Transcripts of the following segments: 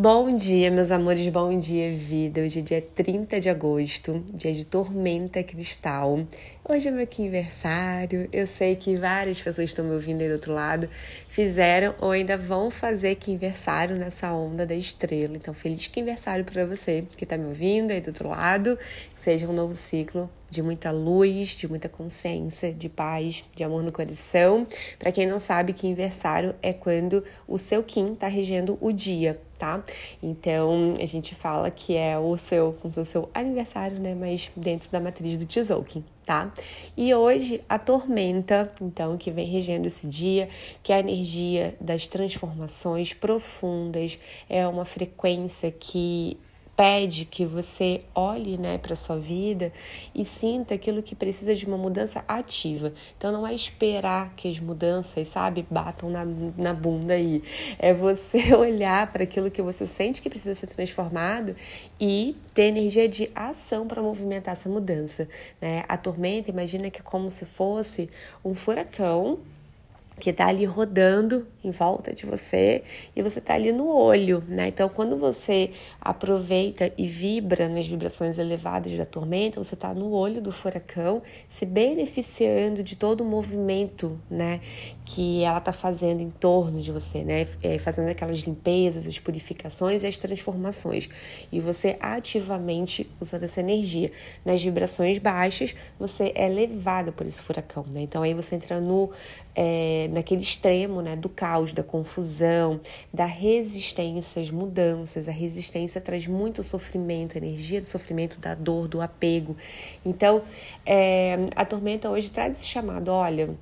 Bom dia, meus amores, bom dia, vida. Hoje é dia 30 de agosto, dia de tormenta cristal. Hoje é meu aniversário. Eu sei que várias pessoas estão me ouvindo aí do outro lado, fizeram ou ainda vão fazer aniversário nessa onda da estrela. Então, feliz aniversário para você que está me ouvindo aí do outro lado. Seja um novo ciclo de muita luz, de muita consciência, de paz, de amor no coração. Para quem não sabe, que aniversário é quando o seu Kim está regendo o dia tá? Então a gente fala que é o seu, como se o seu aniversário, né? Mas dentro da matriz do Tzolk'in, tá? E hoje a tormenta, então, que vem regendo esse dia, que é a energia das transformações profundas, é uma frequência que pede que você olhe né, para sua vida e sinta aquilo que precisa de uma mudança ativa. Então não é esperar que as mudanças, sabe, batam na, na bunda aí. É você olhar para aquilo que você sente que precisa ser transformado e ter energia de ação para movimentar essa mudança. Né? A tormenta, imagina que é como se fosse um furacão que está ali rodando em volta de você e você está ali no olho, né? Então, quando você aproveita e vibra nas vibrações elevadas da tormenta, você está no olho do furacão, se beneficiando de todo o movimento, né? Que ela está fazendo em torno de você, né? É, fazendo aquelas limpezas, as purificações e as transformações. E você ativamente usando essa energia. Nas vibrações baixas, você é levada por esse furacão, né? Então, aí você entra no. É, naquele extremo né, do caos, da confusão, da resistência às mudanças. A resistência traz muito sofrimento, energia do sofrimento, da dor, do apego. Então, é, a tormenta hoje traz esse chamado: olha,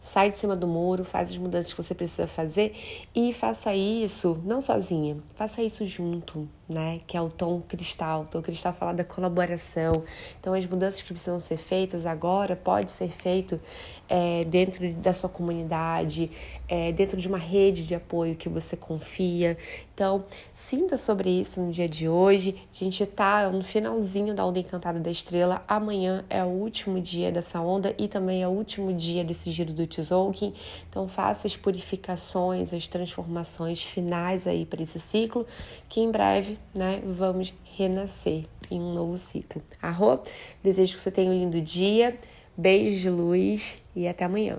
sai de cima do muro, faz as mudanças que você precisa fazer e faça isso não sozinha, faça isso junto, né? Que é o tom cristal. O tom cristal fala da colaboração. Então, as mudanças que precisam ser feitas agora pode ser feito é, dentro da sua comunidade, é, dentro de uma rede de apoio que você confia. Então, sinta sobre isso no dia de hoje. A gente está no finalzinho da onda encantada da estrela. Amanhã é o último dia dessa onda e também é o último dia desse giro do Tzolk'in. Então, faça as purificações, as transformações finais aí para esse ciclo, que em breve né, vamos renascer em um novo ciclo. Arro, desejo que você tenha um lindo dia, beijos de luz e até amanhã.